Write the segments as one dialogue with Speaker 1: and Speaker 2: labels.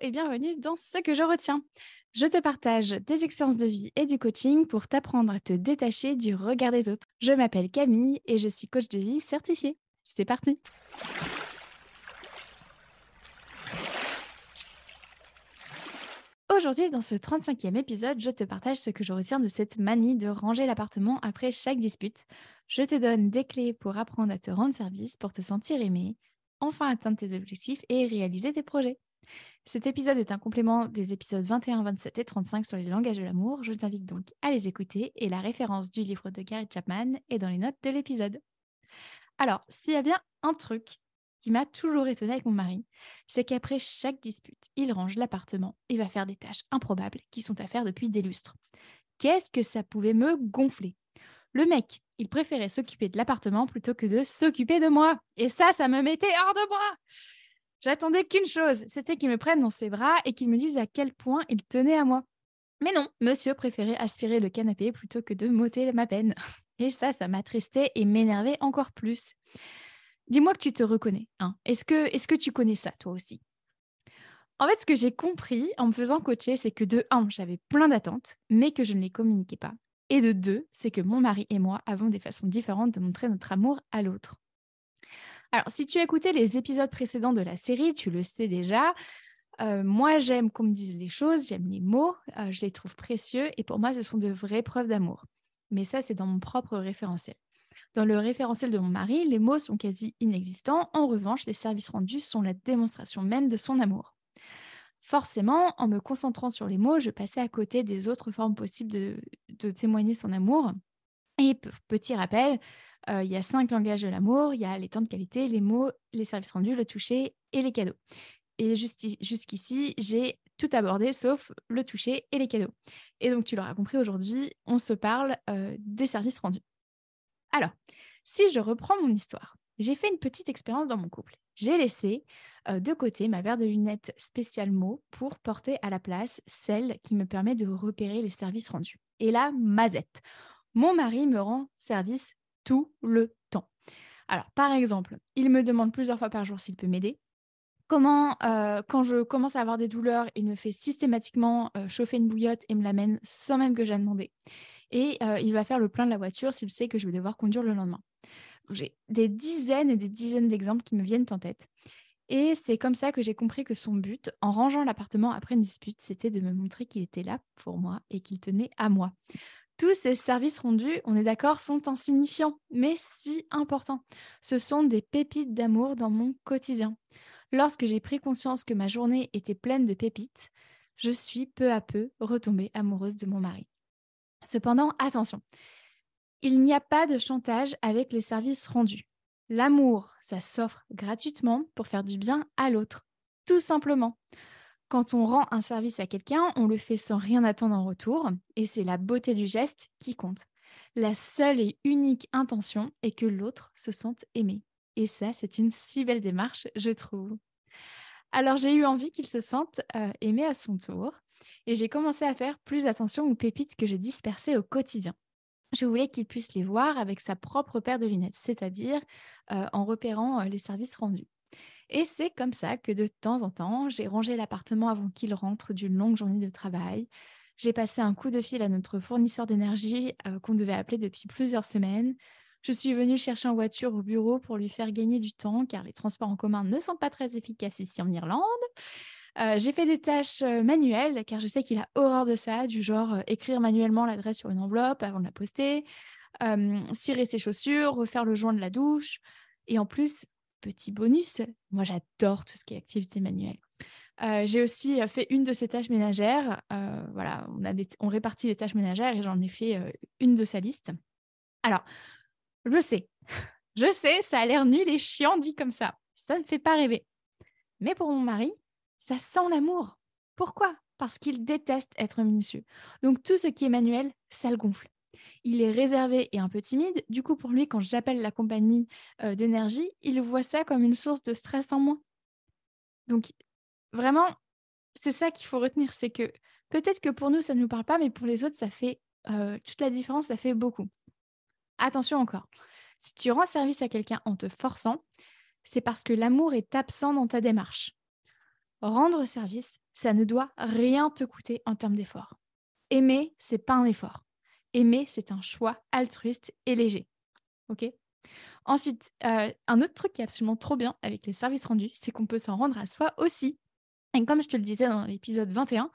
Speaker 1: et bienvenue dans Ce que je retiens. Je te partage des expériences de vie et du coaching pour t'apprendre à te détacher du regard des autres. Je m'appelle Camille et je suis coach de vie certifiée. C'est parti Aujourd'hui, dans ce 35e épisode, je te partage ce que je retiens de cette manie de ranger l'appartement après chaque dispute. Je te donne des clés pour apprendre à te rendre service, pour te sentir aimé, enfin atteindre tes objectifs et réaliser tes projets. Cet épisode est un complément des épisodes 21, 27 et 35 sur les langages de l'amour. Je t'invite donc à les écouter et la référence du livre de Gary Chapman est dans les notes de l'épisode. Alors, s'il y a bien un truc qui m'a toujours étonnée avec mon mari, c'est qu'après chaque dispute, il range l'appartement et va faire des tâches improbables qui sont à faire depuis des lustres. Qu'est-ce que ça pouvait me gonfler? Le mec, il préférait s'occuper de l'appartement plutôt que de s'occuper de moi. Et ça, ça me mettait hors de moi. J'attendais qu'une chose, c'était qu'il me prenne dans ses bras et qu'il me dise à quel point il tenait à moi. Mais non, monsieur préférait aspirer le canapé plutôt que de m'ôter ma peine. Et ça, ça m'attristait et m'énervait encore plus. Dis-moi que tu te reconnais. Hein. Est-ce que, que tu connais ça, toi aussi? En fait, ce que j'ai compris en me faisant coacher, c'est que de un, j'avais plein d'attentes, mais que je ne les communiquais pas. Et de deux, c'est que mon mari et moi avons des façons différentes de montrer notre amour à l'autre. Alors, si tu as écouté les épisodes précédents de la série, tu le sais déjà. Euh, moi, j'aime qu'on me dise les choses, j'aime les mots, euh, je les trouve précieux et pour moi, ce sont de vraies preuves d'amour. Mais ça, c'est dans mon propre référentiel. Dans le référentiel de mon mari, les mots sont quasi inexistants. En revanche, les services rendus sont la démonstration même de son amour. Forcément, en me concentrant sur les mots, je passais à côté des autres formes possibles de témoigner son amour. Et petit rappel, il y a cinq langages de l'amour, il y a les temps de qualité, les mots, les services rendus, le toucher et les cadeaux. Et jusqu'ici, j'ai tout abordé sauf le toucher et les cadeaux. Et donc, tu l'auras compris, aujourd'hui, on se parle des services rendus. Alors, si je reprends mon histoire, j'ai fait une petite expérience dans mon couple. J'ai laissé de côté ma paire de lunettes spécial mots pour porter à la place celle qui me permet de repérer les services rendus. Et là, mazette. Mon mari me rend service tout le temps. Alors, par exemple, il me demande plusieurs fois par jour s'il peut m'aider. Comment, euh, quand je commence à avoir des douleurs, il me fait systématiquement euh, chauffer une bouillotte et me l'amène sans même que j'aie demandé. Et euh, il va faire le plein de la voiture s'il sait que je vais devoir conduire le lendemain. J'ai des dizaines et des dizaines d'exemples qui me viennent en tête. Et c'est comme ça que j'ai compris que son but, en rangeant l'appartement après une dispute, c'était de me montrer qu'il était là pour moi et qu'il tenait à moi. Tous ces services rendus, on est d'accord, sont insignifiants, mais si importants. Ce sont des pépites d'amour dans mon quotidien. Lorsque j'ai pris conscience que ma journée était pleine de pépites, je suis peu à peu retombée amoureuse de mon mari. Cependant, attention, il n'y a pas de chantage avec les services rendus. L'amour, ça s'offre gratuitement pour faire du bien à l'autre, tout simplement. Quand on rend un service à quelqu'un, on le fait sans rien attendre en retour, et c'est la beauté du geste qui compte. La seule et unique intention est que l'autre se sente aimé. Et ça, c'est une si belle démarche, je trouve. Alors j'ai eu envie qu'il se sente euh, aimé à son tour, et j'ai commencé à faire plus attention aux pépites que j'ai dispersées au quotidien. Je voulais qu'il puisse les voir avec sa propre paire de lunettes, c'est-à-dire euh, en repérant euh, les services rendus. Et c'est comme ça que de temps en temps, j'ai rangé l'appartement avant qu'il rentre d'une longue journée de travail. J'ai passé un coup de fil à notre fournisseur d'énergie euh, qu'on devait appeler depuis plusieurs semaines. Je suis venue chercher en voiture au bureau pour lui faire gagner du temps car les transports en commun ne sont pas très efficaces ici en Irlande. Euh, j'ai fait des tâches euh, manuelles car je sais qu'il a horreur de ça, du genre écrire manuellement l'adresse sur une enveloppe avant de la poster, cirer ses chaussures, refaire le joint de la douche. Et en plus, petit bonus, moi j'adore tout ce qui est activité manuelle. Euh, j'ai aussi euh, fait une de ces tâches ménagères. Euh, voilà, on, a on répartit les tâches ménagères et j'en ai fait une de sa liste. Alors, je sais, je sais, ça a l'air nul et chiant dit comme ça. Ça ne fait pas rêver. Mais pour mon mari, ça sent l'amour. Pourquoi? Parce qu'il déteste être minutieux. Donc tout ce qui est manuel, ça le gonfle. Il est réservé et un peu timide. Du coup, pour lui, quand j'appelle la compagnie d'énergie, il voit ça comme une source de stress en moins. Donc, vraiment, c'est ça qu'il faut retenir. C'est que peut-être que pour nous, ça ne nous parle pas, mais pour les autres, ça fait toute la différence, ça fait beaucoup. Attention encore. Si tu rends service à quelqu'un en te forçant, c'est parce que l'amour est absent dans ta démarche. Rendre service, ça ne doit rien te coûter en termes d'effort. Aimer, c'est pas un effort. Aimer, c'est un choix altruiste et léger. OK? Ensuite, euh, un autre truc qui est absolument trop bien avec les services rendus, c'est qu'on peut s'en rendre à soi aussi. Et comme je te le disais dans l'épisode 21,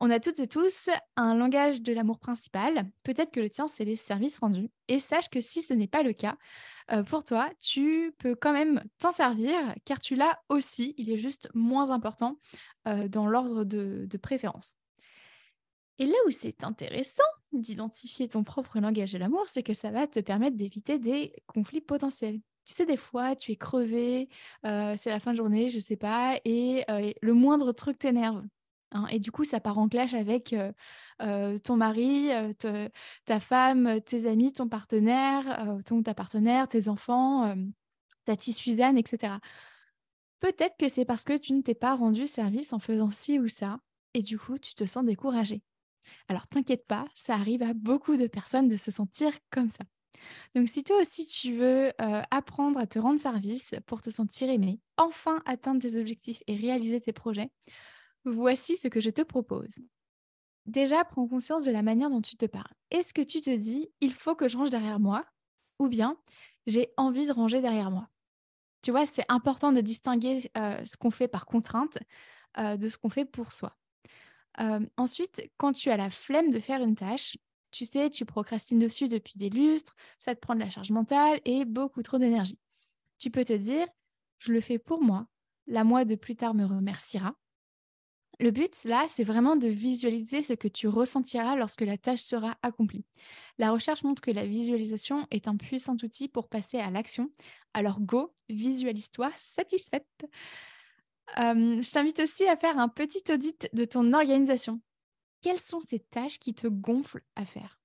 Speaker 1: on a toutes et tous un langage de l'amour principal. Peut-être que le tien, c'est les services rendus. Et sache que si ce n'est pas le cas, euh, pour toi, tu peux quand même t'en servir car tu l'as aussi. Il est juste moins important euh, dans l'ordre de, de préférence. Et là où c'est intéressant d'identifier ton propre langage de l'amour, c'est que ça va te permettre d'éviter des conflits potentiels. Tu sais, des fois, tu es crevé, euh, c'est la fin de journée, je ne sais pas, et le moindre truc t'énerve. Hein, et du coup, ça part en clash avec ton mari, ta femme, tes amis, ton partenaire, ton ta partenaire, tes enfants, ta tisse Suzanne, etc. Peut-être que c'est parce que tu ne t'es pas rendu service en faisant ci ou ça, et du coup, tu te sens découragé. Alors, t'inquiète pas, ça arrive à beaucoup de personnes de se sentir comme ça. Donc, si toi aussi tu veux apprendre à te rendre service pour te sentir aimé, enfin atteindre tes objectifs et réaliser tes projets, Voici ce que je te propose. Déjà, prends conscience de la manière dont tu te parles. Est-ce que tu te dis, il faut que je range derrière moi Ou bien, j'ai envie de ranger derrière moi? Tu vois, c'est important de distinguer ce qu'on fait par contrainte de ce qu'on fait pour soi. Ensuite, quand tu as la flemme de faire une tâche, tu sais, tu procrastines dessus depuis des lustres, ça te prend de la charge mentale et beaucoup trop d'énergie. Tu peux te dire, je le fais pour moi, la moi de plus tard me remerciera, le but, là, c'est vraiment de visualiser ce que tu ressentiras lorsque la tâche sera accomplie. La recherche montre que la visualisation est un puissant outil pour passer à l'action. Alors go, visualise-toi satisfaite. Je t'invite aussi à faire un petit audit de ton organisation. Quelles sont ces tâches qui te gonflent à faire?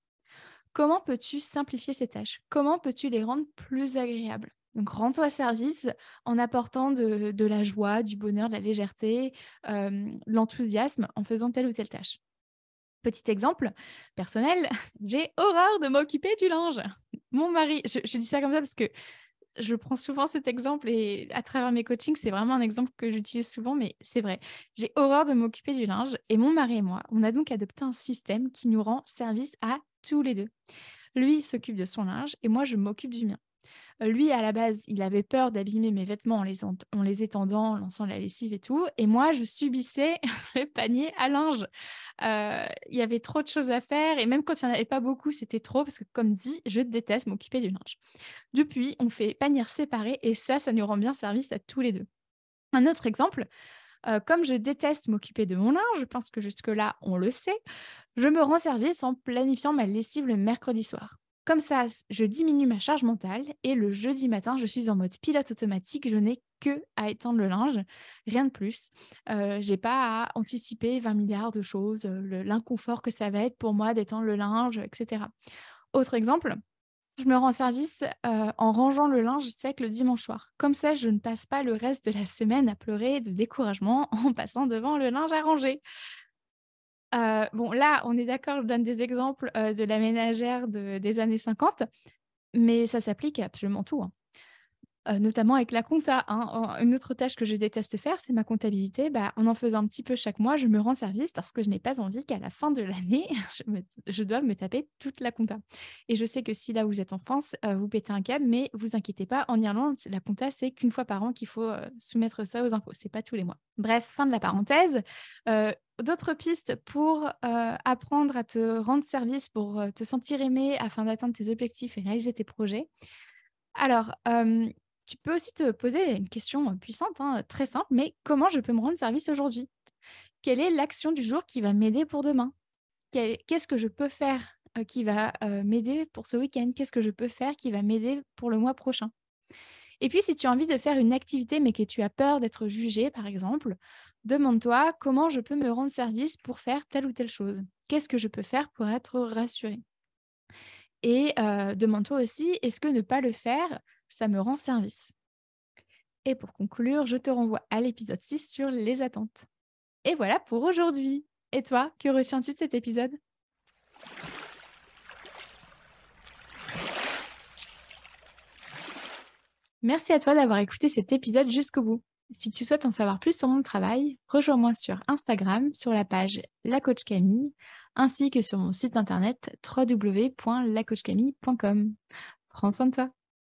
Speaker 1: Comment peux-tu simplifier ces tâches? Comment peux-tu les rendre plus agréables? Donc, rends-toi service en apportant de, la joie, du bonheur, de la légèreté, l'enthousiasme en faisant telle ou telle tâche. Petit exemple personnel, j'ai horreur de m'occuper du linge. Mon mari, je, dis ça comme ça parce que je prends souvent cet exemple et à travers mes coachings, c'est vraiment un exemple que j'utilise souvent, mais c'est vrai. J'ai horreur de m'occuper du linge et mon mari et moi, on a donc adopté un système qui nous rend service à tous les deux. Lui s'occupe de son linge et moi, je m'occupe du mien. Lui, à la base, il avait peur d'abîmer mes vêtements en les, en les, étendant, en lançant la lessive et tout. Et moi, je subissais le panier à linge. Il y avait trop de choses à faire. Et même quand il n'y en avait pas beaucoup, c'était trop. Parce que, comme dit, je déteste m'occuper du linge. Depuis, on fait panier séparé. Et ça, ça nous rend bien service à tous les deux. Un autre exemple, comme je déteste m'occuper de mon linge, je pense que jusque-là, on le sait, je me rends service en planifiant ma lessive le mercredi soir. Comme ça, je diminue ma charge mentale et le jeudi matin, je suis en mode pilote automatique. Je n'ai que à étendre le linge, rien de plus. Euh, j'ai pas à anticiper 20 milliards de choses, euh, l'inconfort que ça va être pour moi d'étendre le linge, etc. Autre exemple, je me rends service euh, en rangeant le linge sec le dimanche soir. Comme ça, je ne passe pas le reste de la semaine à pleurer de découragement en passant devant le linge à ranger. Euh, bon, là, on est d'accord, je donne des exemples euh, de la ménagère des années 50, mais ça s'applique à absolument tout. Hein. Euh, notamment avec la compta. Hein. Une autre tâche que je déteste faire, c'est ma comptabilité. Bah, en en faisant un petit peu chaque mois, je me rends service parce que je n'ai pas envie qu'à la fin de l'année, je, dois me taper toute la compta. Et je sais que si là vous êtes en France, vous pétez un câble, mais vous inquiétez pas, en Irlande, la compta, c'est qu'une fois par an qu'il faut soumettre ça aux impôts. C'est pas tous les mois. Bref, fin de la parenthèse d'autres pistes pour apprendre à te rendre service, pour te sentir aimé afin d'atteindre tes objectifs et réaliser tes projets. Alors, tu peux aussi te poser une question puissante, hein, très simple, mais comment je peux me rendre service aujourd'hui? Quelle est l'action du jour qui va m'aider pour demain? Qu'est-ce que je peux faire qui va m'aider pour ce week-end? Qu'est-ce que je peux faire qui va m'aider pour le mois prochain? Et puis, si tu as envie de faire une activité, mais que tu as peur d'être jugé, par exemple, demande-toi comment je peux me rendre service pour faire telle ou telle chose. Qu'est-ce que je peux faire pour être rassuré Et demande-toi aussi, est-ce que ne pas le faire, ça me rend service Et pour conclure, je te renvoie à l'épisode 6 sur les attentes. Et voilà pour aujourd'hui. Et toi, que retiens-tu de cet épisode? Merci à toi d'avoir écouté cet épisode jusqu'au bout. Si tu souhaites en savoir plus sur mon travail, rejoins-moi sur Instagram sur la page La Coach Camille ainsi que sur mon site internet www.lacoachcamille.com. Prends soin de toi.